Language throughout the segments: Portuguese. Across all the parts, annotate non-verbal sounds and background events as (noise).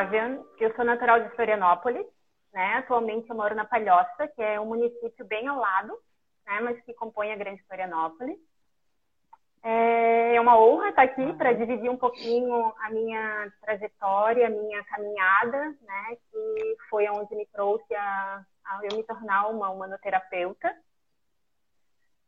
Flávia, eu sou natural de Florianópolis, né? Atualmente eu moro na Palhoça, que é um município bem ao lado, né? Mas que compõe a Grande Florianópolis. É uma honra estar aqui para dividir um pouquinho a minha trajetória, a minha caminhada, né? Que foi onde me trouxe a, a eu me tornar uma humanoterapeuta.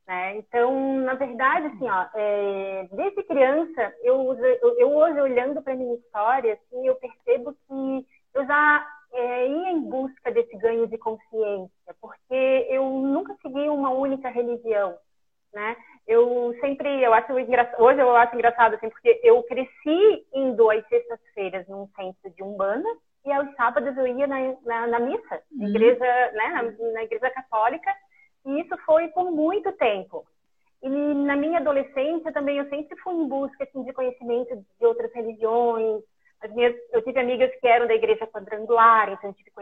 Né? Então, na verdade, assim, ó, é, desde criança, eu, eu, eu hoje olhando para minha história, assim, eu percebo que eu já é, ia em busca desse ganho de consciência, porque eu nunca segui uma única religião, né? Eu sempre, eu acho engraçado, hoje eu acho engraçado, assim, porque eu cresci indo às sextas-feiras num centro de Umbanda e aos sábados eu ia na, na, na missa, na uhum. igreja, né, na, na igreja católica, e isso foi por muito tempo. E na minha adolescência também eu sempre fui em busca assim, de conhecimento de outras religiões. As minhas, eu tive amigas que eram da igreja quadrangular, então eu tive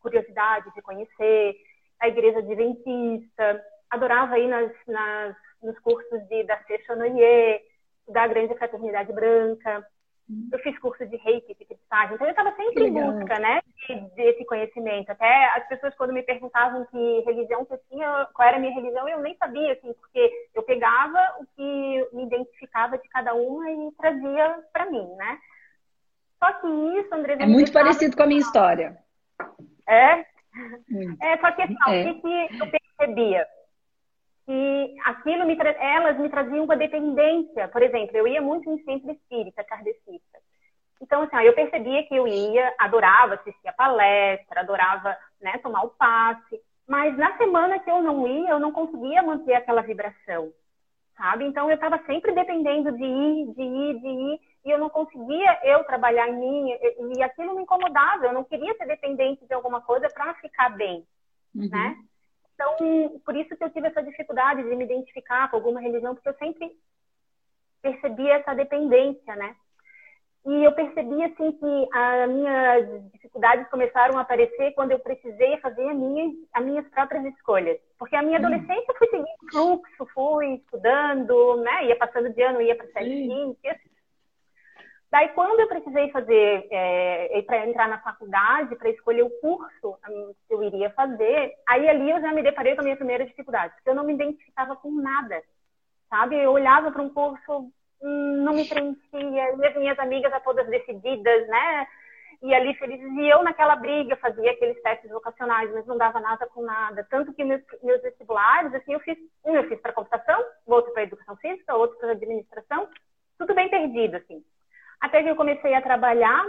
curiosidade de conhecer a igreja adventista. Adorava ir nas, nas, nos cursos de, da Seixonoye, da Grande Fraternidade Branca. Eu fiz curso de reiki, fixagem, então eu estava sempre em busca, né, de, desse conhecimento. Até as pessoas quando me perguntavam que religião que eu tinha, qual era a minha religião, eu nem sabia, assim, porque eu pegava o que me identificava de cada uma e trazia para mim, né. Só que isso, André... É muito parecido com a minha história. É? É, só que assim, é. o que, que eu percebia? Que aquilo me elas me traziam uma dependência. Por exemplo, eu ia muito em centro espírita, kardecista. Então, assim, eu percebia que eu ia, adorava assistir a palestra, adorava né, tomar o passe, mas na semana que eu não ia, eu não conseguia manter aquela vibração, sabe? Então, eu estava sempre dependendo de ir, de ir, de ir, e eu não conseguia eu trabalhar em mim, e aquilo me incomodava, eu não queria ser dependente de alguma coisa para ficar bem, uhum. né? Então, por isso que eu tive essa dificuldade de me identificar com alguma religião, porque eu sempre percebi essa dependência, né? E eu percebi, assim, que as minhas dificuldades começaram a aparecer quando eu precisei fazer a minha, as minhas próprias escolhas. Porque a minha adolescência eu fui seguindo fluxo, fui estudando, né? Ia passando de ano, ia para sete ciências. Daí, quando eu precisei fazer, é, para entrar na faculdade, para escolher o curso que eu iria fazer, aí ali eu já me deparei com a minha primeira dificuldade, porque eu não me identificava com nada, sabe? Eu olhava para um curso, hum, não me preenchia, e as minhas amigas já todas decididas, né? E ali felizes, e eu naquela briga fazia aqueles testes vocacionais, mas não dava nada com nada. Tanto que meus, meus vestibulares, assim, eu fiz, um eu fiz para computação, outro para educação física, outro para administração, tudo bem perdido, assim. Até que eu comecei a trabalhar,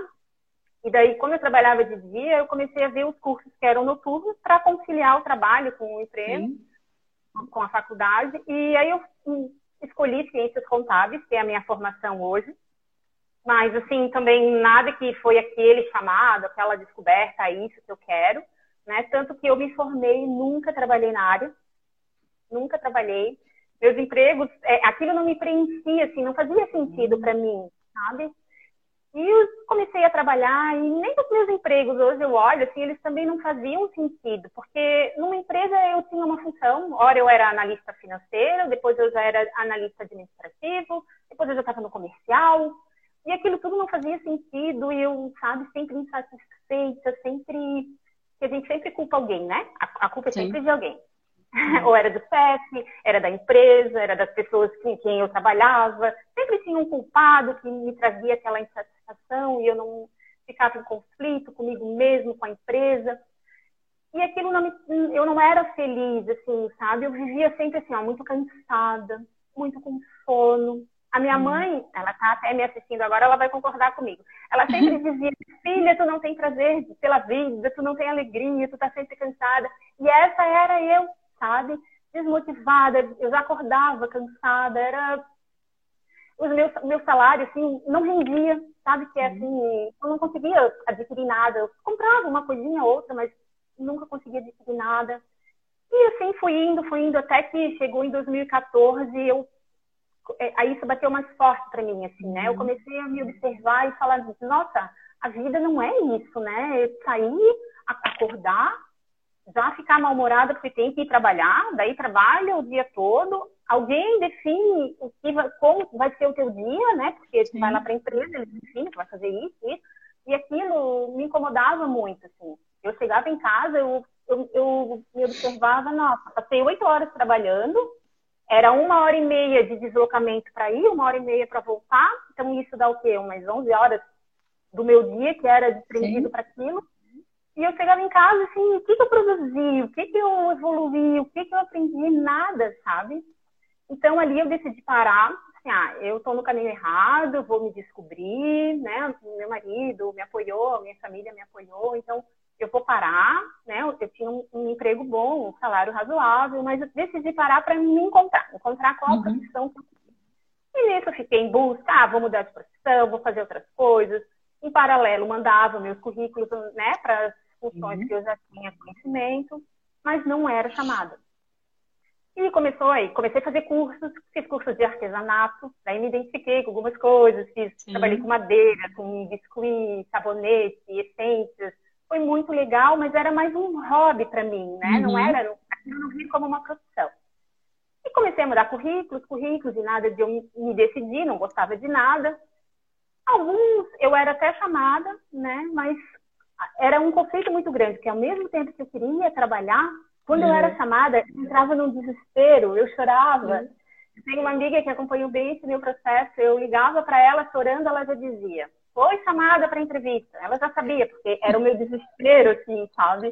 e daí, quando eu trabalhava de dia, eu comecei a ver os cursos que eram noturnos para conciliar o trabalho com o emprego, Sim. com a faculdade. E aí eu hum, escolhi ciências contábeis, que é a minha formação hoje. Mas, assim, também nada que foi aquele chamado, aquela descoberta, é isso que eu quero. Né? Tanto que eu me formei, nunca trabalhei na área, nunca trabalhei. Meus empregos, é, aquilo não me preenchia, assim, não fazia sentido para mim, sabe? E comecei a trabalhar e nem os meus empregos hoje eu olho, assim, eles também não faziam sentido, porque numa empresa eu tinha uma função, ora eu era analista financeiro, depois eu já era analista administrativo, depois eu já estava no comercial, e aquilo tudo não fazia sentido e eu, sabe, sempre insatisfeita, sempre... que a gente sempre culpa alguém, né? A, a culpa é sempre Sim. de alguém. (laughs) ou era do chefe, era da empresa, era das pessoas com quem eu trabalhava. Sempre tinha um culpado que me trazia aquela insatisfação e eu não ficava em conflito comigo mesmo, com a empresa. E aquilo não me, eu não era feliz, assim, sabe? Eu vivia sempre assim, ó, muito cansada, muito com sono. A minha uhum. mãe, ela tá até me assistindo agora, ela vai concordar comigo. Ela sempre (laughs) dizia, filha, tu não tem prazer pela vida, tu não tem alegria, tu tá sempre cansada. E essa era eu, sabe? Desmotivada, eu já acordava cansada, era os meus meu salário assim não rendia, sabe que é uhum. assim, eu não conseguia adquirir nada, eu comprava uma coisinha ou outra, mas nunca conseguia adquirir nada. E assim fui indo, fui indo até que chegou em 2014, eu é, aí isso bateu mais forte para mim assim, né? Eu uhum. comecei a me observar e falar, nossa, a vida não é isso, né? Eu sair, acordar, já ficar mal-humorada porque tem que ir trabalhar, daí trabalha o dia todo. Alguém define o que vai, como vai ser o teu dia, né? Porque tu vai lá para a empresa, eles definem, tu vai fazer isso, isso. E aquilo me incomodava muito, assim. Eu chegava em casa, eu, eu, eu me observava, nossa, passei oito horas trabalhando, era uma hora e meia de deslocamento para ir, uma hora e meia para voltar. Então, isso dá o quê? Umas 11 horas do meu dia, que era desprendido para aquilo. E eu chegava em casa assim, o que, que eu produzi? O que, que eu evoluí? O que, que eu aprendi? Nada, sabe? Então, ali eu decidi parar. Assim, ah, eu estou no caminho errado, vou me descobrir, né? Meu marido me apoiou, minha família me apoiou. Então, eu vou parar, né? Eu tinha um, um, emprego bom, um salário razoável, mas eu decidi parar para me encontrar, encontrar qual uhum. profissão que eu E nisso eu fiquei em busca, ah, vou mudar de profissão, vou fazer outras coisas. Em paralelo, mandava meus currículos, né, para funções uhum. que eu já tinha conhecimento, mas não era chamada. E começou aí, comecei a fazer cursos, fiz cursos de artesanato, daí me identifiquei com algumas coisas, fiz, trabalhei com madeira, com biscuit, sabonete, essências, foi muito legal, mas era mais um hobby para mim, né? Uhum. Não era, eu não vi como uma profissão. E comecei a mudar currículos, currículos, e nada de eu me decidir, não gostava de nada. Alguns eu era até chamada, né? Mas era um conflito muito grande, porque ao mesmo tempo que eu queria trabalhar, quando uhum. eu era chamada, eu entrava num desespero, eu chorava. Uhum. Tem uma amiga que acompanhou bem esse meu processo, eu ligava para ela chorando, ela já dizia: foi chamada para entrevista. Ela já sabia, porque era o meu desespero, assim, sabe?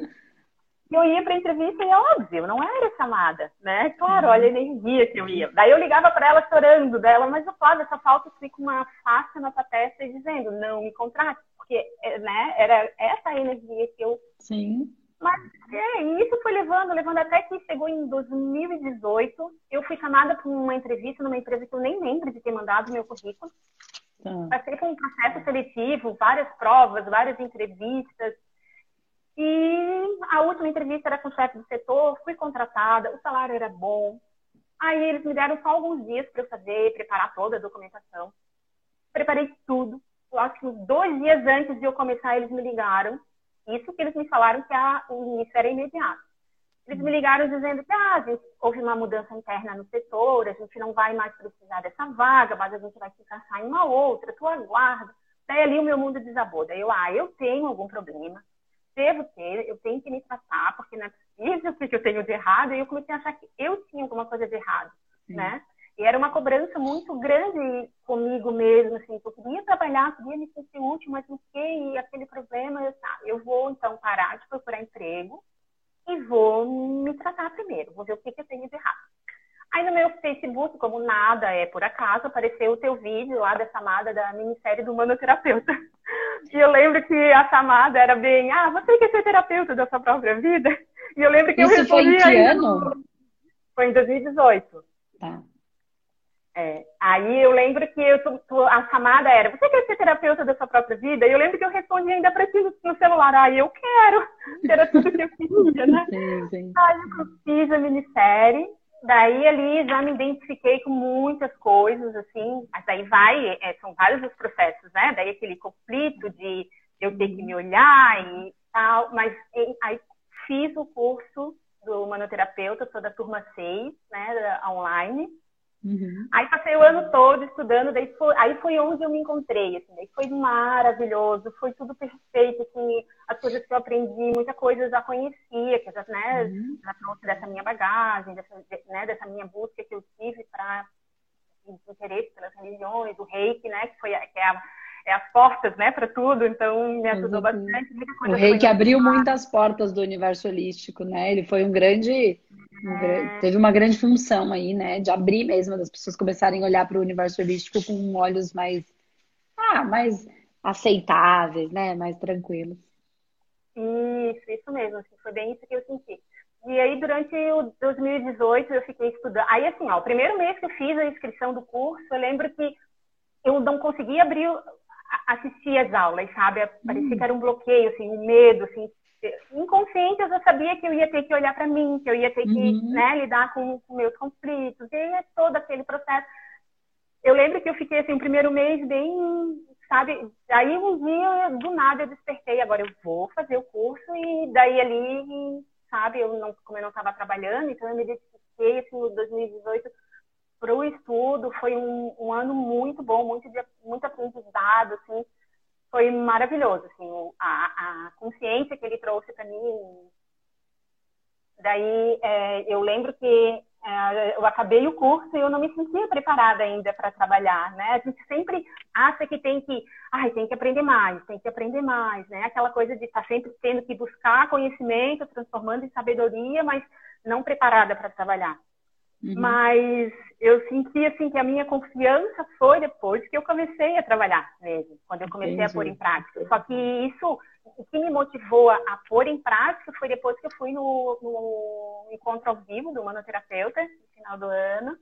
E eu ia para entrevista e óbvio, não era chamada, né? Claro, olha a energia que eu ia. Daí eu ligava para ela chorando dela, mas eu falava, essa falta fica uma faixa na tua testa dizendo, não me contrate, porque, é, né, era essa energia que eu... Sim. Mas é, isso foi levando, levando até que chegou em 2018, eu fui chamada para uma entrevista numa empresa que eu nem lembro de ter mandado meu currículo. Tá. Passei por um processo seletivo, várias provas, várias entrevistas. E a última entrevista era com o chefe do setor, fui contratada, o salário era bom. Aí eles me deram só alguns dias para eu fazer, preparar toda a documentação. Preparei tudo. Eu acho que dois dias antes de eu começar, eles me ligaram. Isso que eles me falaram que a, o início era imediato. Eles me ligaram dizendo que ah, gente, houve uma mudança interna no setor, a gente não vai mais precisar dessa vaga, mas a gente vai se encaixar em uma outra, tu aguarda. Daí ali o meu mundo desabou. Daí eu, ah, eu tenho algum problema, devo ter, eu tenho que me tratar, porque não é possível o (laughs) que eu tenho de errado. E eu comecei a achar que eu tinha alguma coisa de errado, Sim. né? E era uma cobrança muito grande comigo mesmo, assim, eu queria trabalhar, queria me sentir útil, mas o que? E aquele problema, eu, tá, eu vou então parar de procurar emprego, e vou me tratar primeiro, vou ver o que, que eu tenho de errado. Aí no meu Facebook, como nada é por acaso, apareceu o teu vídeo lá da chamada da minissérie do manoterapeuta. E eu lembro que a chamada era bem, ah, você quer ser terapeuta da sua própria vida? E eu lembro que Isso eu respondi... foi em que ano? Foi em 2018. Tá. É, aí eu lembro que eu, a chamada era, você quer ser terapeuta da sua própria vida? E eu lembro que eu respondi ainda ti no celular, ah, eu quero, (laughs) era tudo que eu queria, né? Sim, sim. Aí eu fiz a minissérie, daí ali já me identifiquei com muitas coisas, assim, mas aí vai, é, são vários os processos, né? Daí aquele conflito de eu ter que me olhar e tal, mas aí fiz o curso do manoterapeuta, sou da turma 6, né, online, Uhum. Aí passei o ano todo estudando, daí foi, aí foi onde eu me encontrei, assim, daí foi maravilhoso, foi tudo perfeito, assim, as coisas que eu aprendi, muita coisa eu já conhecia, que eu já, né, uhum. já trouxe dessa minha bagagem, dessa, né, dessa minha busca que eu tive para interesse pelas religiões, o reiki, né, que foi que é, a, é as portas, né, para tudo, então me ajudou uhum. bastante. o reiki abriu muitas portas do universo holístico, né, ele foi um grande é. Teve uma grande função aí, né? De abrir mesmo, das pessoas começarem a olhar para o universo holístico com olhos mais, ah, mais aceitáveis, né? Mais tranquilos. Isso, isso mesmo. Assim, foi bem isso que eu senti. E aí, durante o 2018, eu fiquei estudando. Aí, assim, ó, o primeiro mês que eu fiz a inscrição do curso, eu lembro que eu não conseguia abrir, assistir as aulas, sabe? Parecia hum. que era um bloqueio, assim, um medo, assim, inconsciente eu já sabia que eu ia ter que olhar para mim, que eu ia ter que uhum. né, lidar com, com meus conflitos, e é todo aquele processo. Eu lembro que eu fiquei assim, o primeiro mês bem, sabe? Aí um dia, do nada, eu despertei, agora eu vou fazer o curso, e daí ali, sabe, eu não, como eu não estava trabalhando, então eu me dediquei, assim, 2018 para o estudo, foi um, um, ano muito bom, muito, muito aprendizado, assim, foi maravilhoso, assim, a, a consciência que ele trouxe para mim. Daí é, eu lembro que é, eu acabei o curso e eu não me sentia preparada ainda para trabalhar, né? A gente sempre acha que tem que, ai, tem que aprender mais, tem que aprender mais, né? Aquela coisa de estar tá sempre tendo que buscar conhecimento, transformando em sabedoria, mas não preparada para trabalhar. Uhum. Mas eu senti assim que a minha confiança foi depois que eu comecei a trabalhar mesmo, quando eu comecei Entendi. a pôr em prática. Só que isso, o que me motivou a, pôr em prática foi depois que eu fui no, no encontro ao vivo do manoterapeuta no final do ano.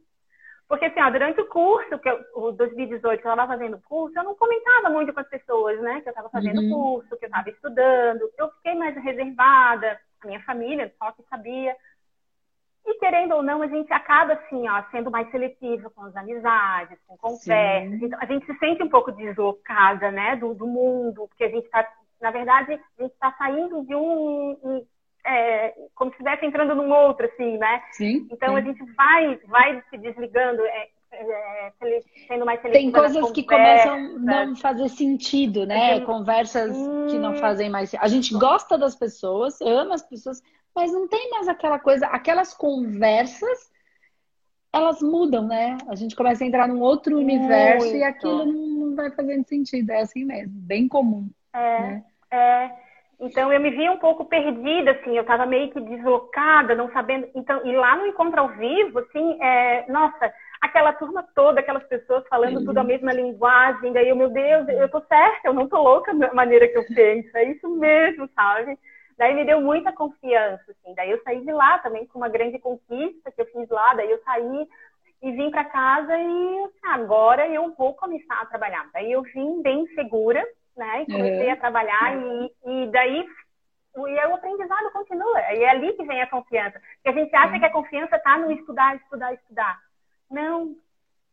Porque assim, ó, durante o curso, que eu, o 2018, que eu estava fazendo curso, eu não comentava muito com as pessoas, né? Que eu estava fazendo uhum. curso, que eu estava estudando. Eu fiquei mais reservada, a minha família só que sabia. E querendo ou não, a gente acaba assim, ó, sendo mais seletiva com as amizades, com conversas. Então, a gente se sente um pouco deslocada, né, do, do mundo, porque a gente está, na verdade, a gente está saindo de um, um é, como se estivesse entrando num outro, assim, né? Sim, então sim. a gente vai, vai se desligando, é, é, sendo mais seletiva. Tem coisas que começam a não fazer sentido, né? Conversas hum... que não fazem mais. A gente gosta das pessoas, ama as pessoas, mas não tem mais aquela coisa, aquelas conversas, elas mudam, né? A gente começa a entrar num outro Muito. universo e aquilo não vai fazendo sentido. É assim mesmo, bem comum. É, né? é. Então eu me vi um pouco perdida, assim, eu estava meio que deslocada, não sabendo. Então, e lá no encontro ao vivo, assim, é... nossa, aquela turma toda, aquelas pessoas falando Sim. tudo a mesma linguagem, daí eu, meu Deus, eu tô certa, eu não tô louca da maneira que eu penso, é isso mesmo, sabe? Daí me deu muita confiança, assim. Daí eu saí de lá também com uma grande conquista que eu fiz lá. Daí eu saí e vim para casa e assim, agora eu vou começar a trabalhar. Daí eu vim bem segura, né? E comecei a trabalhar e, e daí e o aprendizado continua. E é ali que vem a confiança. Porque a gente acha que a confiança está no estudar, estudar, estudar. Não.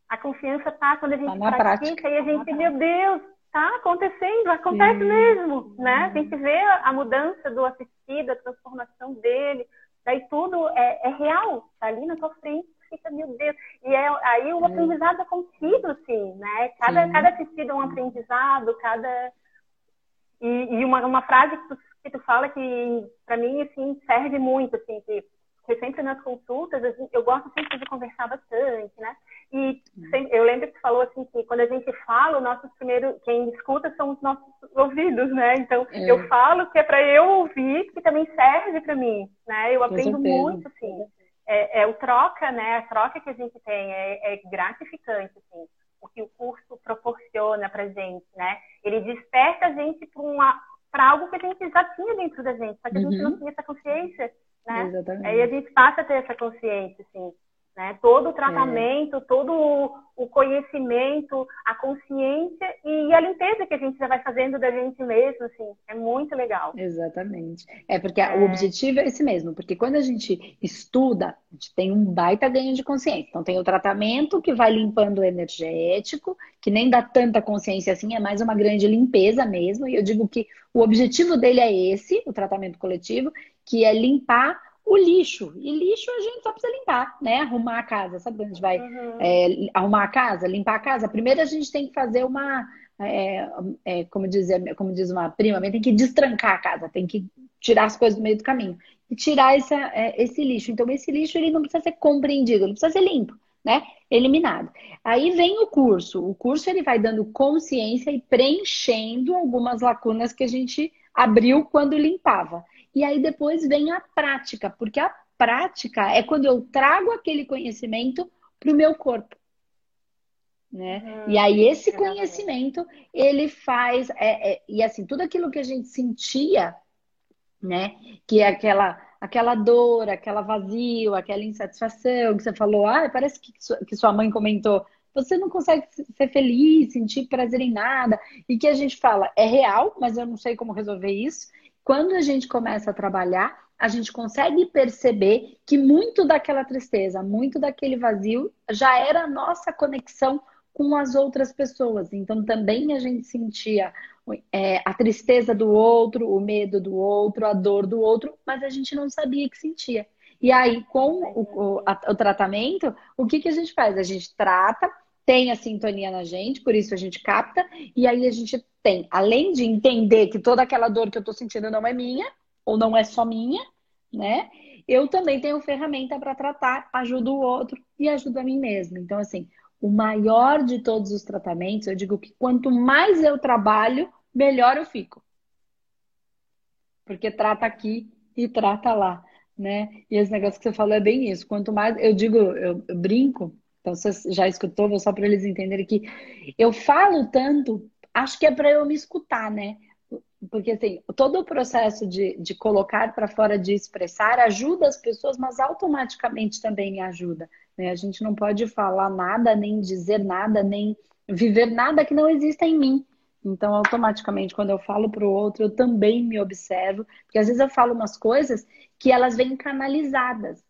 A confiança está quando a gente tá pratica prática. e a gente, meu Deus, está acontecendo, acontece Sim. mesmo, né? A gente vê a mudança do assistido, a transformação dele, daí tudo é, é real, tá ali na tua frente, fica, meu Deus. E é, aí o aprendizado é contido, assim, né? Cada, cada assistido é um aprendizado, cada... E, e uma, uma frase que tu, que tu fala que, para mim, assim, serve muito, assim, que, que sempre nas consultas, eu gosto sempre de conversar bastante, né? E eu lembro que você falou assim que quando a gente fala, o nosso primeiro, quem escuta são os nossos ouvidos, né? Então é. eu falo que é para eu ouvir, que também serve para mim, né? Eu aprendo muito, assim. É, é, o troca, né? A troca que a gente tem é, é gratificante, assim. O que o curso proporciona para gente, né? Ele desperta a gente para algo que a gente já tinha dentro da gente, só que a gente não uhum. tinha essa consciência, né? Exatamente. Aí a gente passa a ter essa consciência, assim. Né? Todo o tratamento, é. todo o conhecimento, a consciência e a limpeza que a gente já vai fazendo da gente mesmo, assim, é muito legal. Exatamente. É porque é. o objetivo é esse mesmo, porque quando a gente estuda, a gente tem um baita ganho de consciência. Então tem o tratamento que vai limpando o energético, que nem dá tanta consciência assim, é mais uma grande limpeza mesmo. E eu digo que o objetivo dele é esse, o tratamento coletivo, que é limpar o lixo. E lixo a gente só precisa limpar, né? Arrumar a casa. Sabe quando a gente vai uhum. é, arrumar a casa, limpar a casa? Primeiro a gente tem que fazer uma. É, é, como, diz, como diz uma prima, tem que destrancar a casa, tem que tirar as coisas do meio do caminho. E tirar essa, é, esse lixo. Então, esse lixo ele não precisa ser compreendido, ele precisa ser limpo, né? Eliminado. Aí vem o curso. O curso ele vai dando consciência e preenchendo algumas lacunas que a gente abriu quando limpava. E aí depois vem a prática, porque a prática é quando eu trago aquele conhecimento para o meu corpo. Né? Uhum, e aí esse conhecimento ele faz é, é, e assim tudo aquilo que a gente sentia, né? Que é aquela aquela dor, aquela vazio, aquela insatisfação que você falou, ah, parece que, que sua mãe comentou, você não consegue ser feliz, sentir prazer em nada, e que a gente fala, é real, mas eu não sei como resolver isso. Quando a gente começa a trabalhar, a gente consegue perceber que muito daquela tristeza, muito daquele vazio já era a nossa conexão com as outras pessoas. Então também a gente sentia é, a tristeza do outro, o medo do outro, a dor do outro, mas a gente não sabia que sentia. E aí, com o, o, a, o tratamento, o que, que a gente faz? A gente trata, tem a sintonia na gente, por isso a gente capta, e aí a gente tem, além de entender que toda aquela dor que eu tô sentindo não é minha, ou não é só minha, né? Eu também tenho ferramenta para tratar, ajudo o outro e ajudo a mim mesma. Então, assim, o maior de todos os tratamentos, eu digo que quanto mais eu trabalho, melhor eu fico. Porque trata aqui e trata lá, né? E esse negócio que você falou é bem isso. Quanto mais, eu digo, eu, eu brinco, então você já escutou, vou só para eles entenderem que eu falo tanto, acho que é para eu me escutar, né? Porque assim, todo o processo de, de colocar para fora, de expressar, ajuda as pessoas, mas automaticamente também me ajuda. Né? A gente não pode falar nada, nem dizer nada, nem viver nada que não exista em mim. Então, automaticamente, quando eu falo para o outro, eu também me observo, porque às vezes eu falo umas coisas que elas vêm canalizadas.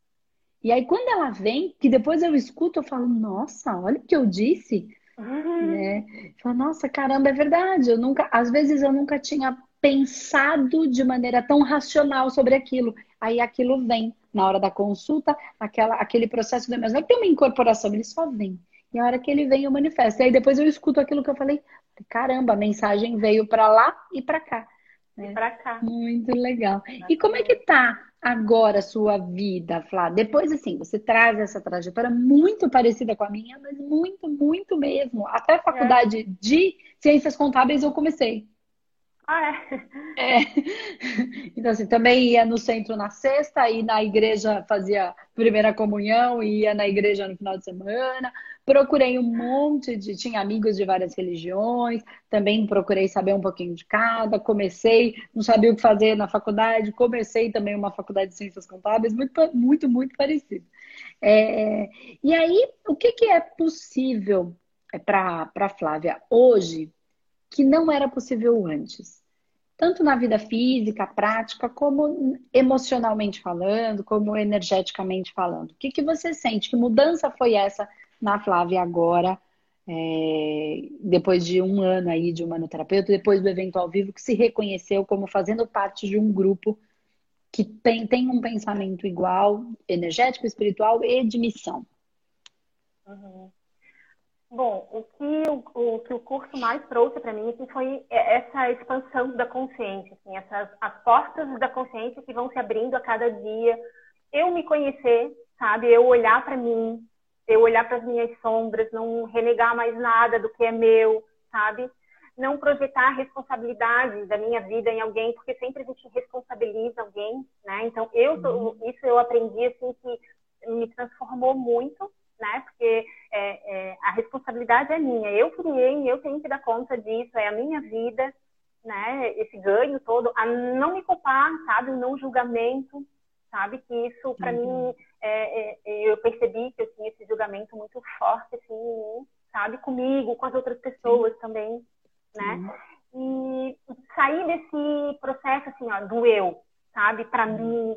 E aí, quando ela vem, que depois eu escuto, eu falo, nossa, olha o que eu disse. Né? Eu falo, nossa, caramba, é verdade. Eu nunca, às vezes eu nunca tinha pensado de maneira tão racional sobre aquilo. Aí aquilo vem na hora da consulta, aquela, aquele processo do mas não é tem uma incorporação, ele só vem. E a hora que ele vem, eu manifesto. E aí depois eu escuto aquilo que eu falei, caramba, a mensagem veio para lá e para cá. Né? Para cá. Muito legal. E como é que tá agora a sua vida, Flá? Depois, assim, você traz essa trajetória muito parecida com a minha, mas muito, muito mesmo. Até a faculdade é. de ciências contábeis eu comecei. Ah, é? é. (laughs) Então, assim, também ia no centro na sexta, e na igreja fazia primeira comunhão, ia na igreja no final de semana. Procurei um monte de. Tinha amigos de várias religiões, também procurei saber um pouquinho de cada. Comecei, não sabia o que fazer na faculdade, comecei também uma faculdade de ciências contábeis, muito, muito, muito parecido. É, e aí, o que, que é possível para a Flávia hoje? que não era possível antes. Tanto na vida física, prática, como emocionalmente falando, como energeticamente falando. O que, que você sente? Que mudança foi essa na Flávia agora, é, depois de um ano aí de humanoterapeuta, depois do evento ao vivo, que se reconheceu como fazendo parte de um grupo que tem, tem um pensamento igual, energético, espiritual e de missão. Uhum. Bom, o que o, o, que o curso mais trouxe para mim assim, foi essa expansão da consciência, assim, essas as portas da consciência que vão se abrindo a cada dia. Eu me conhecer, sabe? Eu olhar para mim, eu olhar para as minhas sombras, não renegar mais nada do que é meu, sabe? Não projetar a responsabilidade da minha vida em alguém, porque sempre a gente responsabiliza alguém, né? Então, eu uhum. isso eu aprendi assim que me transformou muito né? Porque é, é, a responsabilidade é minha. Eu criei, eu tenho que dar conta disso, é a minha vida, né? Esse ganho todo, a não me culpar, sabe? O não julgamento, sabe? Que isso, para uhum. mim, é, é, eu percebi que eu tinha esse julgamento muito forte, assim, sabe? Comigo, com as outras pessoas Sim. também, né? E sair desse processo, assim, ó, do eu, sabe? Para uhum. mim,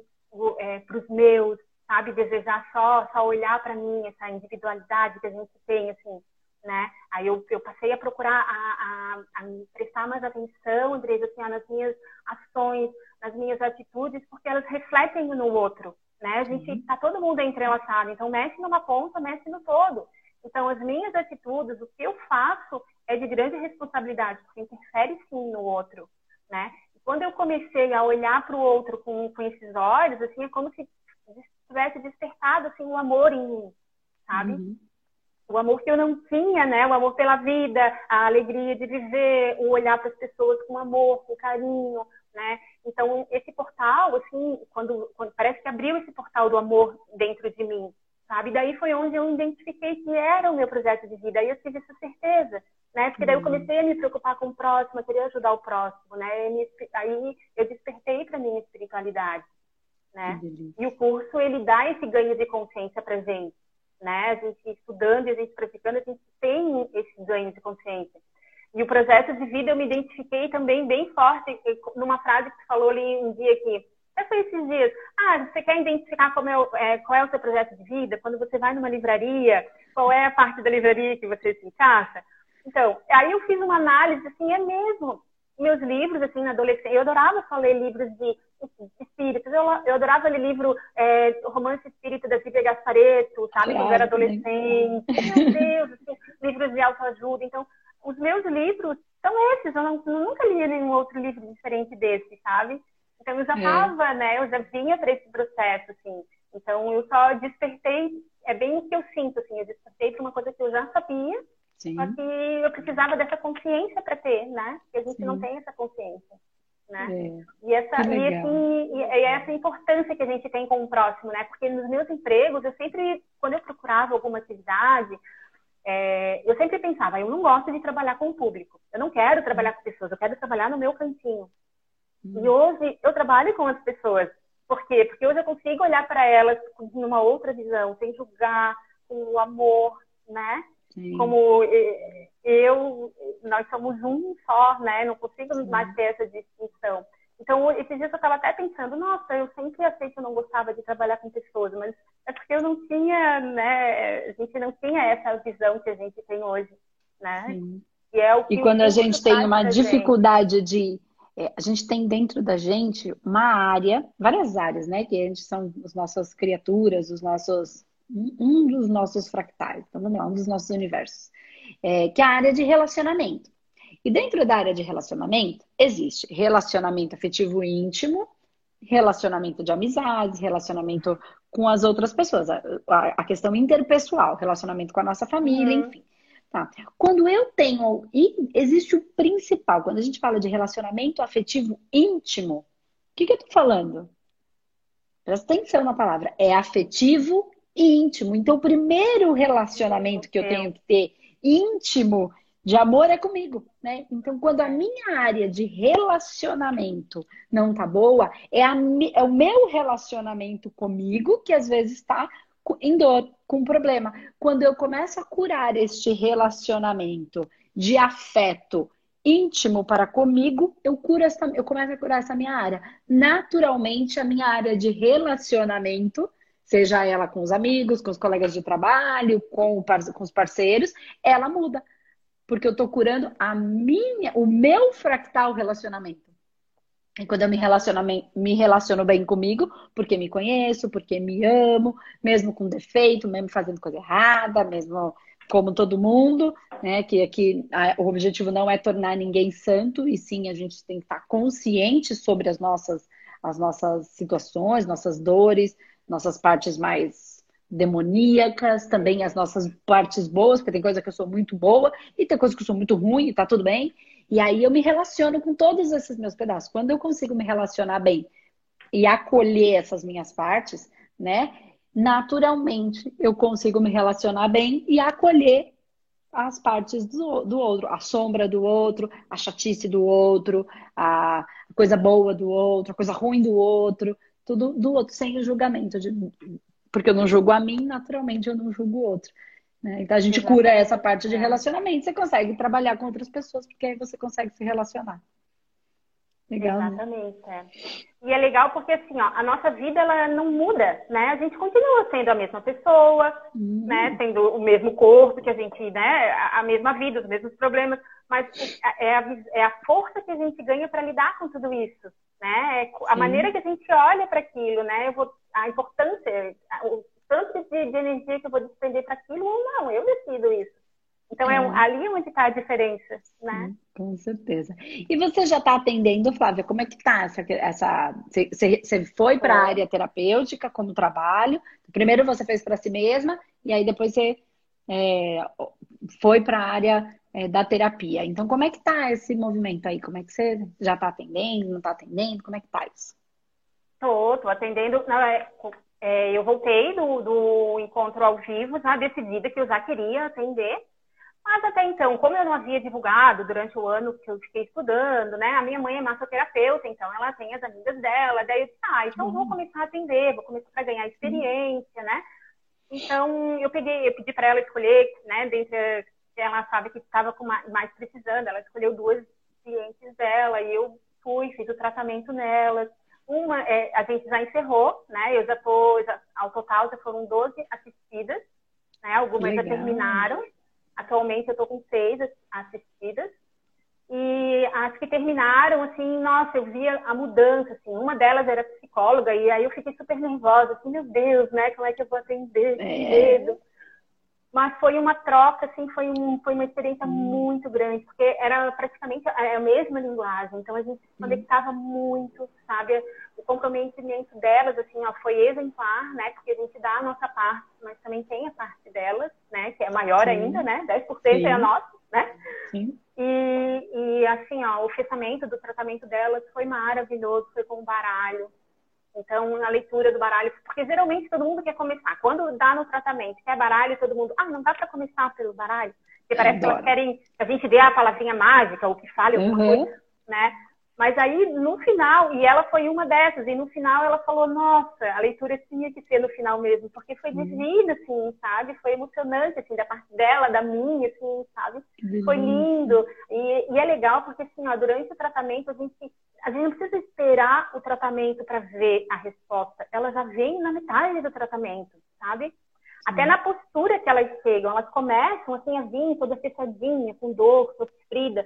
é, para os meus, sabe? Desejar só, só olhar para mim, essa individualidade que a gente tem, assim, né? Aí eu, eu passei a procurar, a, a, a prestar mais atenção, Andresa, assim, nas minhas ações, nas minhas atitudes, porque elas refletem no outro, né? A gente uhum. tá todo mundo entrelaçado, então mexe numa ponta, mexe no todo. Então, as minhas atitudes, o que eu faço é de grande responsabilidade, porque interfere sim no outro, né? E quando eu comecei a olhar para o outro com, com esses olhos, assim, é como se tivesse despertado assim o um amor em mim, sabe? Uhum. O amor que eu não tinha, né? O amor pela vida, a alegria de viver, o olhar para as pessoas com amor, com carinho, né? Então esse portal, assim, quando, quando parece que abriu esse portal do amor dentro de mim, sabe? Daí foi onde eu identifiquei que era o meu projeto de vida. Aí eu tive essa certeza, né? Porque daí eu uhum. comecei a me preocupar com o próximo, a querer ajudar o próximo, né? Aí eu despertei para minha espiritualidade né? E o curso ele dá esse ganho de consciência para gente, né? A gente estudando a gente praticando, a gente tem esse ganho de consciência. E o projeto de vida eu me identifiquei também bem forte numa frase que você falou ali um dia que até foi esses dias. Ah, você quer identificar como é, é, qual é o seu projeto de vida? Quando você vai numa livraria, qual é a parte da livraria que você se encaixa? Então, aí eu fiz uma análise, assim, é mesmo meus livros, assim, na adolescência, eu adorava só ler livros de espíritos. Eu, eu adorava ler livro é, Romance Espírita da Bíblia Gaspareto, sabe? Quando eu era adolescente. Meu Deus, assim, livros de autoajuda. Então, os meus livros são esses. Eu, não, eu nunca li nenhum outro livro diferente desse, sabe? Então eu já estava, é. né? Eu já vinha para esse processo, assim. Então eu só despertei, é bem o que eu sinto, assim. Eu despertei para uma coisa que eu já sabia, Sim. só que eu precisava dessa consciência para ter, né? Porque a gente Sim. não tem essa consciência. Né? É. E, essa, e, assim, e, e essa importância que a gente tem com o próximo, né? Porque nos meus empregos, eu sempre, quando eu procurava alguma atividade, é, eu sempre pensava, eu não gosto de trabalhar com o público. Eu não quero trabalhar com pessoas, eu quero trabalhar no meu cantinho. Hum. E hoje eu trabalho com as pessoas. Por quê? Porque hoje eu consigo olhar para elas numa outra visão, sem julgar, com o amor, né? Sim. Como eu, nós somos um só, né? Não consigo Sim. mais ter essa distinção. Então, esses dias eu estava até pensando, nossa, eu sempre achei que eu não gostava de trabalhar com pessoas, mas é porque eu não tinha, né? A gente não tinha essa visão que a gente tem hoje, né? Sim. E, é o que e quando a gente tem uma dificuldade gente. de é, a gente tem dentro da gente uma área, várias áreas, né? Que a gente são as nossas criaturas, os nossos um dos nossos fractais, então, não, um dos nossos universos, é, que é a área de relacionamento. E dentro da área de relacionamento, existe relacionamento afetivo íntimo, relacionamento de amizades, relacionamento com as outras pessoas, a, a questão interpessoal, relacionamento com a nossa família, uhum. enfim. Tá. Quando eu tenho. E existe o principal, quando a gente fala de relacionamento afetivo íntimo, o que, que eu tô falando? Presta atenção na palavra. É afetivo íntimo. Então, o primeiro relacionamento que eu tenho que ter íntimo de amor é comigo, né? Então, quando a minha área de relacionamento não tá boa, é, a, é o meu relacionamento comigo que às vezes está em dor, com problema. Quando eu começo a curar este relacionamento de afeto íntimo para comigo, eu curo essa, eu começo a curar essa minha área. Naturalmente, a minha área de relacionamento seja ela com os amigos, com os colegas de trabalho, com, com os parceiros, ela muda. Porque eu estou curando a minha, o meu fractal relacionamento. E quando eu me relaciono, me relaciono bem comigo, porque me conheço, porque me amo, mesmo com defeito, mesmo fazendo coisa errada, mesmo como todo mundo, né? Que aqui o objetivo não é tornar ninguém santo, e sim a gente tem que estar consciente sobre as nossas, as nossas situações, nossas dores, nossas partes mais demoníacas, também as nossas partes boas, porque tem coisa que eu sou muito boa e tem coisa que eu sou muito ruim e tá tudo bem. E aí eu me relaciono com todos esses meus pedaços. Quando eu consigo me relacionar bem e acolher essas minhas partes, né? Naturalmente eu consigo me relacionar bem e acolher as partes do, do outro, a sombra do outro, a chatice do outro, a coisa boa do outro, a coisa ruim do outro tudo do outro, sem o julgamento. De, porque eu não julgo a mim, naturalmente eu não julgo o outro. Né? Então a gente Exatamente. cura essa parte de relacionamento, você consegue trabalhar com outras pessoas, porque aí você consegue se relacionar. Legal. Né? Exatamente. Né? É. E é legal porque assim, ó, a nossa vida ela não muda, né? A gente continua sendo a mesma pessoa, uhum. né? Tendo o mesmo corpo que a gente, né? A mesma vida, os mesmos problemas, mas é a, é a força que a gente ganha para lidar com tudo isso, né? É a Sim. maneira que a gente olha para aquilo, né? Eu vou, a importância, o tanto de, de energia que eu vou despender para aquilo ou não, eu decido isso. Então, é, é ali onde está a diferença, né? Com certeza. E você já está atendendo, Flávia? Como é que está essa... essa você, você foi para a é. área terapêutica como trabalho? Primeiro você fez para si mesma e aí depois você é, foi para a área é, da terapia. Então, como é que está esse movimento aí? Como é que você já está atendendo, não está atendendo? Como é que está isso? Estou, estou atendendo. Não, é, é, eu voltei do, do encontro ao vivo já decidida que eu já queria atender. Mas até então, como eu não havia divulgado durante o ano que eu fiquei estudando, né? A minha mãe é massoterapeuta, então ela tem as amigas dela. Daí eu disse, ah, então uhum. vou começar a atender, vou começar a ganhar experiência, né? Então eu peguei, eu pedi para ela escolher, né? Dentre ela sabe que estava mais precisando, ela escolheu duas clientes dela e eu fui, fiz o tratamento nelas. Uma, é, a gente já encerrou, né? Eu já tô, já, ao total já foram 12 assistidas, né? Algumas Legal. já terminaram. Atualmente eu tô com seis assistidas. E as que terminaram, assim, nossa, eu via a mudança, assim. Uma delas era psicóloga e aí eu fiquei super nervosa, assim, meu Deus, né? Como é que eu vou atender? É. Medo. Mas foi uma troca, assim, foi, um, foi uma experiência uhum. muito grande, porque era praticamente a, mesma linguagem, então a gente se conectava muito, sabe? O comprometimento delas, assim, ó, foi exemplar, né? Porque a gente dá a nossa parte, mas também tem a parte delas, né? Que é maior Sim. ainda, né? 10% Sim. é a nossa, né? Sim. E, e, assim, ó, o fechamento do tratamento delas foi maravilhoso, foi com baralho, então, a leitura do baralho, porque geralmente todo mundo quer começar. Quando dá no tratamento, quer baralho, todo mundo, ah, não dá para começar pelo baralho? Porque parece que elas querem que a gente dê a palavrinha mágica, ou que fale alguma uhum. coisa, né? Mas aí, no final, e ela foi uma dessas, e no final ela falou, nossa, a leitura tinha que ser no final mesmo, porque foi uhum. divina, assim, sabe? Foi emocionante, assim, da parte dela, da minha, assim, sabe? Foi lindo. E, e é legal porque, assim, ó, durante o tratamento, a gente a gente não precisa esperar o tratamento para ver a resposta. Ela já vem na metade do tratamento, sabe? Até na postura que elas chegam, elas começam assim a vir toda fechadinha, com dor, sofrida.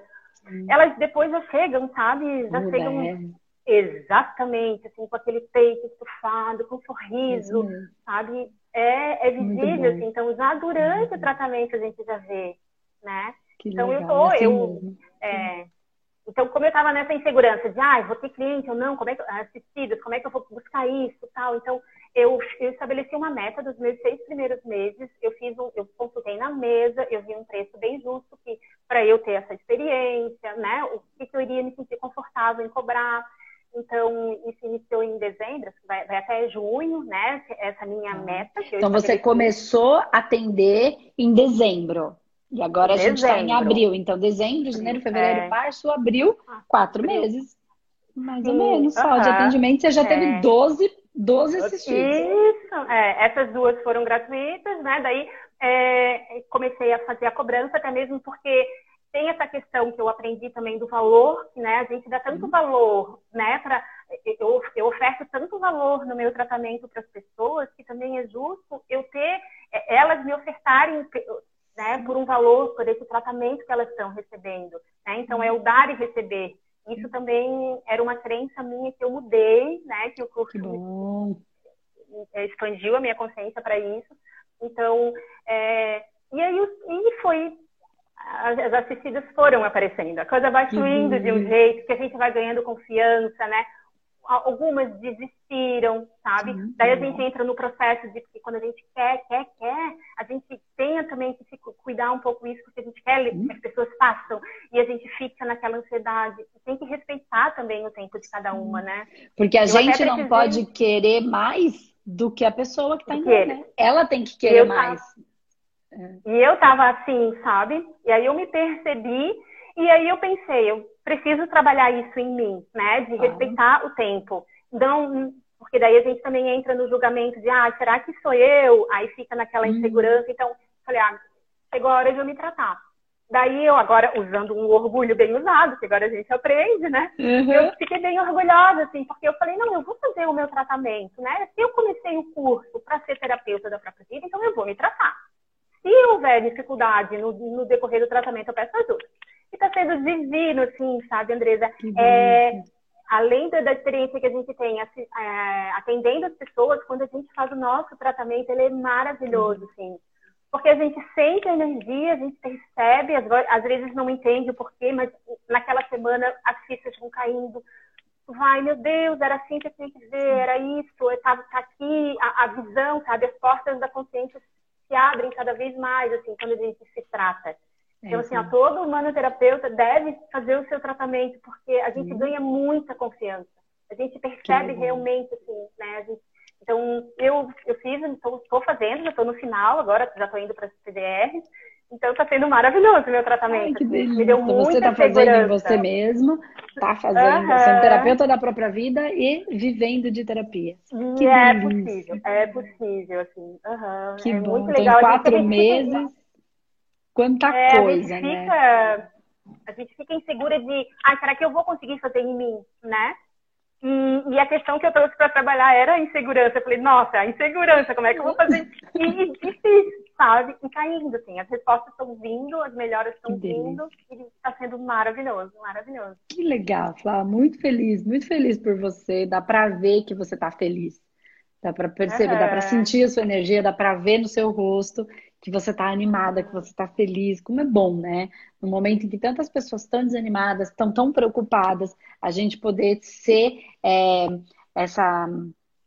Elas depois já chegam, sabe? Já Mulher. chegam exatamente assim com aquele peito estufado, com um sorriso, sabe? É, é visível, assim. Então já durante o tratamento a gente já vê, né? Que então legal. eu tô, assim eu é, então, como eu estava nessa insegurança de, ah, vou ter cliente ou não, como é que, assistidos, como é que eu vou buscar isso tal, então eu, eu estabeleci uma meta dos meus seis primeiros meses, eu fiz um, eu consultei na mesa, eu vi um preço bem justo que para eu ter essa experiência, né, o que, que eu iria me sentir confortável em cobrar. Então, isso iniciou em dezembro, vai, vai até junho, né? Essa minha ah. meta. então, você começou a atender em dezembro. E agora a gente está em abril. Então, dezembro, janeiro, fevereiro, é. março, abril, quatro meses. Mais Sim. ou menos só de atendimento. Você já é. teve 12, 12 assistidos. Isso, é. essas duas foram gratuitas, né? Daí é, comecei a fazer a cobrança, até mesmo porque tem essa questão que eu aprendi também do valor, né? A gente dá tanto uhum. valor, né? Pra, eu, eu oferto tanto valor no meu tratamento para as pessoas que também é justo eu ter é, elas me ofertarem né, por um valor, por esse tratamento que elas estão recebendo. Né? Então, é o dar e receber. Isso também era uma crença minha que eu mudei, né, que o curso expandiu a minha consciência para isso. Então, é, e aí e foi as assistidas foram aparecendo, a coisa vai fluindo de um jeito que a gente vai ganhando confiança, né? Algumas desistiram, sabe? Sim, Daí a gente entra no processo de que quando a gente quer, quer, quer, a gente tenha também que se cuidar um pouco isso, porque a gente quer que as pessoas façam e a gente fica naquela ansiedade. Tem que respeitar também o tempo de cada uma, né? Porque a Eu gente não pode querer mais do que a pessoa que está em né? Ela tem que querer mais. Tava... E eu tava assim, sabe? E aí eu me percebi e aí eu pensei, eu preciso trabalhar isso em mim, né? De respeitar o tempo. Não, porque daí a gente também entra no julgamento de, ah, será que sou eu? Aí fica naquela uhum. insegurança. Então, falei, ah, chegou a hora de eu me tratar. Daí eu agora, usando um orgulho bem usado, que agora a gente aprende, né? Uhum. Eu fiquei bem orgulhosa, assim, porque eu falei, não, eu vou fazer o meu tratamento, né? Se eu comecei o curso para ser terapeuta da própria vida, então eu vou me tratar. Se houver dificuldade no, no decorrer do tratamento, eu peço ajuda. Está sendo divino, assim, sabe, Andresa? É, além da, experiência que a gente tem é, atendendo as pessoas, quando a gente faz o nosso tratamento, ele é maravilhoso, assim. Porque a gente sente a energia, a gente percebe, às, às vezes não entende o porquê, mas naquela semana as fichas vão caindo. Vai, meu Deus, era assim que eu tinha que ver, era isso, tá, tá aqui, a, a visão, sabe? As portas da consciência se abrem cada vez mais, assim, quando a gente se trata. Então, assim, ó, todo humanoterapeuta deve fazer o seu tratamento, porque a gente uhum. ganha muita confiança. A gente percebe realmente, assim, né? Gente... então, eu, eu fiz, estou fazendo, já estou no final, agora já estou indo para as CDRs. Então, está sendo maravilhoso o meu tratamento. Ai. Assim, me deu muita você está fazendo em você mesmo, está fazendo, uhum. sendo terapeuta da própria vida e vivendo de terapia. Que é delícia. possível, é possível, assim. Uhum. Que é bom. Muito legal. Em quatro meses Quanta é, coisa, a né? Fica, a gente fica insegura de, ah, será que eu vou conseguir fazer em mim, né? E, e a questão que eu trouxe para trabalhar era a insegurança. Eu falei, nossa, a insegurança, como é que eu vou fazer? E difícil, sabe? E caindo, assim. As respostas estão vindo, as melhoras estão vindo, e está sendo maravilhoso, maravilhoso. Que legal, Flá. Muito feliz, muito feliz por você. Dá para ver que você está feliz. Dá para perceber, uhum. dá para sentir a sua energia, dá para ver no seu rosto que você está animada, que você está feliz, como é bom, né? No momento em que tantas pessoas estão desanimadas, estão tão preocupadas, a gente poder ser é, essa.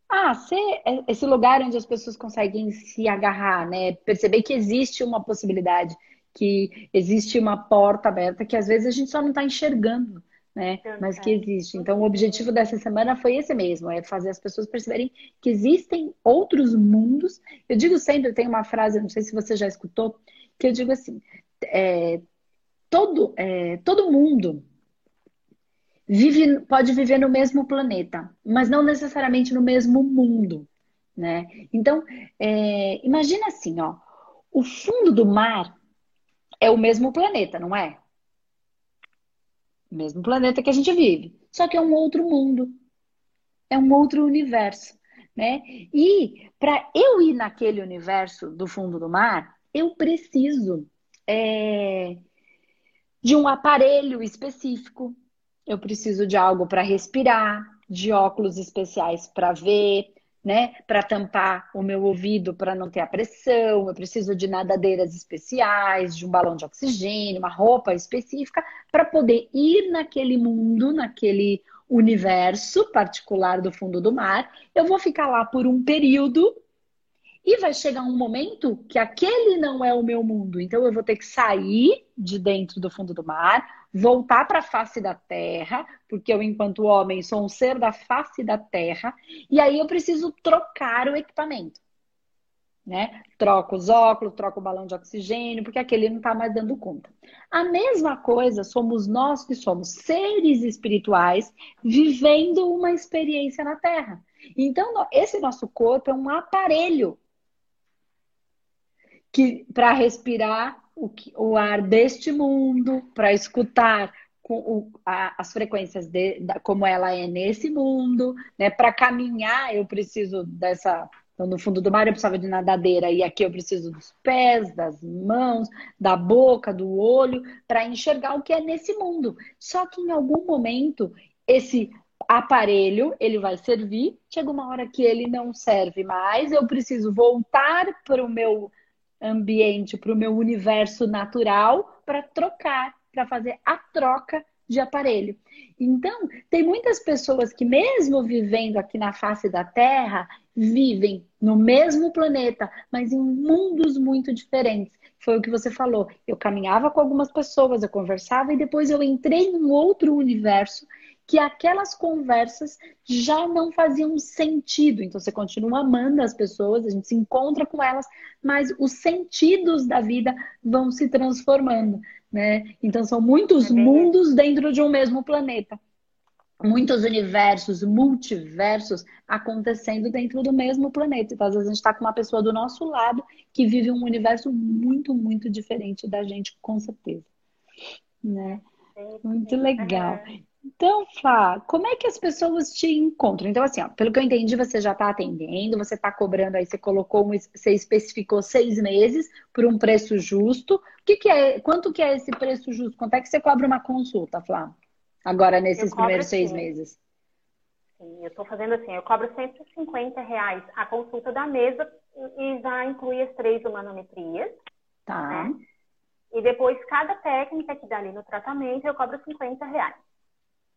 Ah, ser esse lugar onde as pessoas conseguem se agarrar, né? Perceber que existe uma possibilidade, que existe uma porta aberta que às vezes a gente só não está enxergando né? Mas que existe. Então, o objetivo dessa semana foi esse mesmo, é fazer as pessoas perceberem que existem outros mundos. Eu digo sempre, tem uma frase, não sei se você já escutou, que eu digo assim, é, todo, é, todo mundo vive, pode viver no mesmo planeta, mas não necessariamente no mesmo mundo, né? Então, é, imagina assim, ó, o fundo do mar é o mesmo planeta, não é? Mesmo planeta que a gente vive, só que é um outro mundo, é um outro universo, né? E para eu ir naquele universo do fundo do mar, eu preciso é, de um aparelho específico, eu preciso de algo para respirar, de óculos especiais para ver, né, para tampar o meu ouvido para não ter a pressão, eu preciso de nadadeiras especiais, de um balão de oxigênio, uma roupa específica para poder ir naquele mundo, naquele universo particular do fundo do mar. Eu vou ficar lá por um período e vai chegar um momento que aquele não é o meu mundo. Então eu vou ter que sair de dentro do fundo do mar, voltar para a face da terra, porque eu, enquanto homem, sou um ser da face da terra, e aí eu preciso trocar o equipamento. Né? Troco os óculos, troco o balão de oxigênio, porque aquele não está mais dando conta. A mesma coisa somos nós que somos seres espirituais vivendo uma experiência na Terra. Então, esse nosso corpo é um aparelho que para respirar o, o, ar deste mundo, para escutar o, a, as frequências de, da, como ela é nesse mundo, né? Para caminhar eu preciso dessa então, no fundo do mar eu precisava de nadadeira e aqui eu preciso dos pés, das mãos, da boca, do olho, para enxergar o que é nesse mundo. Só que em algum momento esse aparelho ele vai servir, chega uma hora que ele não serve mais, eu preciso voltar para o meu ambiente, para o meu universo natural, para trocar, para fazer a troca de aparelho. Então, tem muitas pessoas que, mesmo vivendo aqui na face da Terra, vivem no mesmo planeta, mas em mundos muito diferentes. Foi o que você falou. Eu caminhava com algumas pessoas, eu conversava e depois eu entrei em um outro universo que aquelas conversas já não faziam sentido. Então você continua amando as pessoas, a gente se encontra com elas, mas os sentidos da vida vão se transformando, né? Então são muitos é mundos dentro de um mesmo planeta. Muitos universos, multiversos acontecendo dentro do mesmo planeta. Então, às vezes, a gente está com uma pessoa do nosso lado que vive um universo muito, muito diferente da gente, com certeza. Né? Muito legal. Então, Flá, como é que as pessoas te encontram? Então, assim, ó, pelo que eu entendi, você já está atendendo, você está cobrando aí, você colocou, você especificou seis meses por um preço justo. O que, que é? Quanto que é esse preço justo? Quanto é que você cobra uma consulta, Flá? Agora, nesses primeiros seis assim. meses. Sim, eu estou fazendo assim, eu cobro 150 reais a consulta da mesa e já inclui as três humanometrias. Tá. Né? E depois, cada técnica que dá ali no tratamento, eu cobro 50 reais.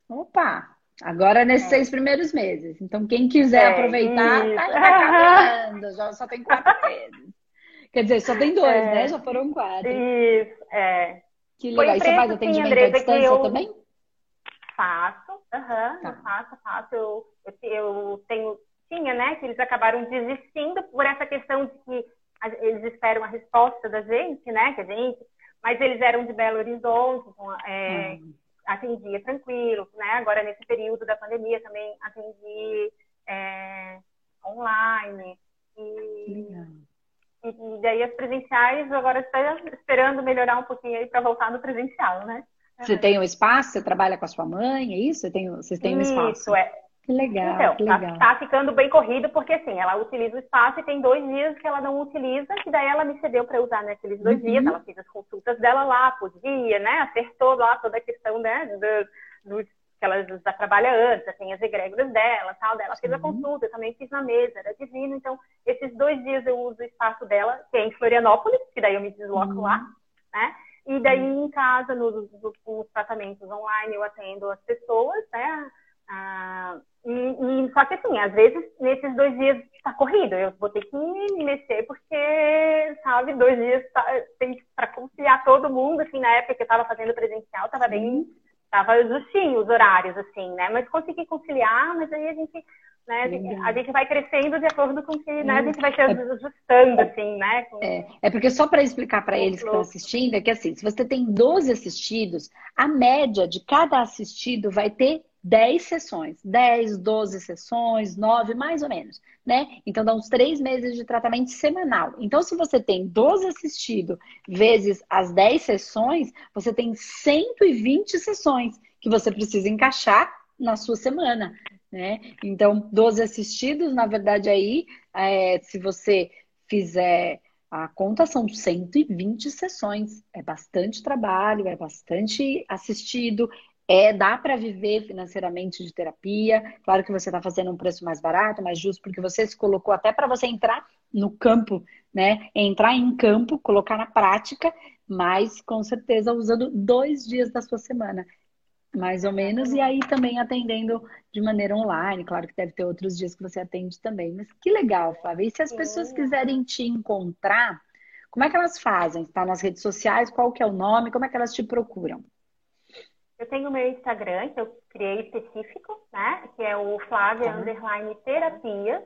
Opa! Agora nesses é. seis primeiros meses. Então, quem quiser é, aproveitar, tá, tá (laughs) acabando. Já só tem quatro (laughs) meses. Quer dizer, só tem dois, é. né? Já foram quatro. Isso, é. Que legal. E você faz atendimento sim, Andressa, à distância eu... também? Faço, aham, uhum, tá. eu faço, faço. Eu, eu, eu, tenho, tinha, né, que eles acabaram desistindo por essa questão de que eles esperam a resposta da gente, né, que a gente, mas eles eram de Belo Horizonte, então, é, uhum atendia tranquilo, né? Agora, nesse período da pandemia, também atendi é, online. E, e, e, daí as presenciais, agora estou esperando melhorar um pouquinho aí para voltar no presencial, né? Você tem um espaço? Você trabalha com a sua mãe? É isso? Você tem, vocês têm um espaço? Isso, é. Que legal, então, que tá, legal. Tá, tá, ficando bem corrido, porque assim, ela utiliza o espaço e tem dois dias que ela não utiliza, que daí ela me cedeu para usar naqueles dois uhum. dias, ela fez as consultas dela lá, podia, né? Acertou lá toda a questão, né, do, do que ela já trabalha antes, já tem as egrégoras dela, tal, dela fez a consulta, eu também fiz na mesa, era divino. Então, esses dois dias eu uso o espaço dela, que é em Florianópolis, que daí eu me desloco uhum. lá, né? E daí em casa, nos, nos, tratamentos online, eu atendo as pessoas, né? Ah, e, e, só que assim, às vezes nesses dois dias está corrido, eu vou ter que me mexer porque, sabe, dois dias tá, tem para conciliar todo mundo, assim, na época que eu estava fazendo presencial, estava bem, tava justinho os horários, assim, né? Mas consegui conciliar, mas aí a gente, né, a gente, a gente vai crescendo de acordo com que, né, a gente vai se é ajustando, assim, né? Com... É, é porque só para explicar para eles que estão assistindo, é que assim, se você tem 12 assistidos, a média de cada assistido vai ter 10 sessões, 10, 12 sessões, 9, mais ou menos, né? Então dá uns 3 meses de tratamento semanal. Então, se você tem 12 assistido vezes as 10 sessões, você tem 120 sessões que você precisa encaixar na sua semana, né? Então, 12 assistidos, na verdade, aí, é, se você fizer a conta são 120 sessões. É bastante trabalho, é bastante assistido, é, dá para viver financeiramente de terapia. Claro que você está fazendo um preço mais barato, mais justo, porque você se colocou até para você entrar no campo, né? Entrar em campo, colocar na prática, mas com certeza usando dois dias da sua semana, mais ou menos, e aí também atendendo de maneira online. Claro que deve ter outros dias que você atende também. Mas que legal, Flávia. E se as pessoas quiserem te encontrar, como é que elas fazem? Está nas redes sociais? Qual que é o nome? Como é que elas te procuram? Eu tenho o meu Instagram, que eu criei específico, né? Que é o Flávia uhum. Underline Terapias.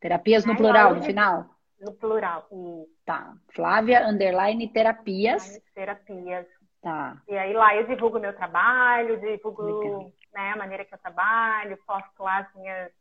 Terapias no né? plural, no final? No plural. E... Tá. Flávia Underline Terapias. Terapias. Tá. E aí lá eu divulgo meu trabalho, divulgo né, a maneira que eu trabalho, posto lá as minhas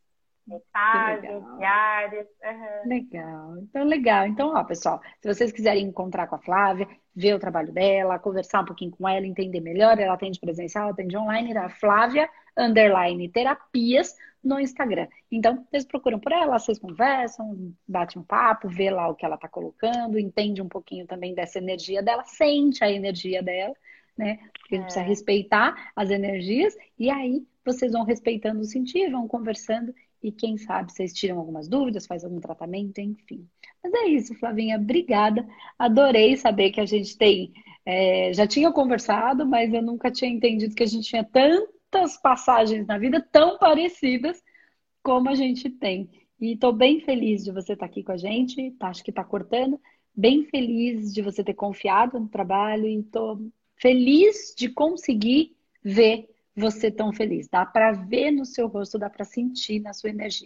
mensagens diárias. Uhum. Legal. Então, legal. Então, ó, pessoal, se vocês quiserem encontrar com a Flávia, ver o trabalho dela, conversar um pouquinho com ela, entender melhor, ela atende presencial, atende online, da Flávia, underline terapias, no Instagram. Então, vocês procuram por ela, vocês conversam, batem um papo, vê lá o que ela tá colocando, entende um pouquinho também dessa energia dela, sente a energia dela, né? Porque a gente é. precisa respeitar as energias, e aí vocês vão respeitando o sentir, vão conversando e quem sabe vocês tiram algumas dúvidas, faz algum tratamento, enfim. Mas é isso, Flavinha, obrigada. Adorei saber que a gente tem. É, já tinha conversado, mas eu nunca tinha entendido que a gente tinha tantas passagens na vida tão parecidas como a gente tem. E estou bem feliz de você estar tá aqui com a gente. Tá, acho que está cortando. Bem feliz de você ter confiado no trabalho e estou feliz de conseguir ver você tão feliz. Dá para ver no seu rosto, dá para sentir na sua energia.